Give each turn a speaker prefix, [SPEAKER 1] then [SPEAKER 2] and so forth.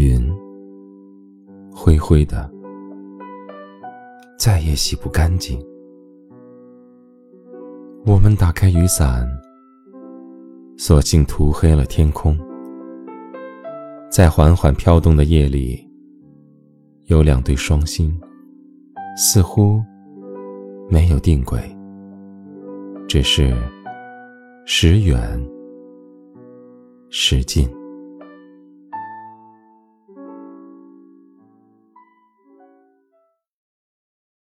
[SPEAKER 1] 云灰灰的再也洗不干净。我们打开雨伞索性涂黑了天空。在缓缓飘动的夜里有两对双星似乎没有定轨只是时远时近。